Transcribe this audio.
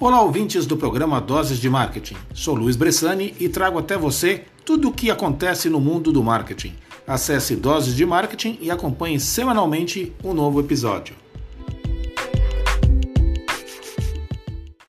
Olá, ouvintes do programa Doses de Marketing. Sou Luiz Bressani e trago até você tudo o que acontece no mundo do marketing. Acesse Doses de Marketing e acompanhe semanalmente um novo episódio.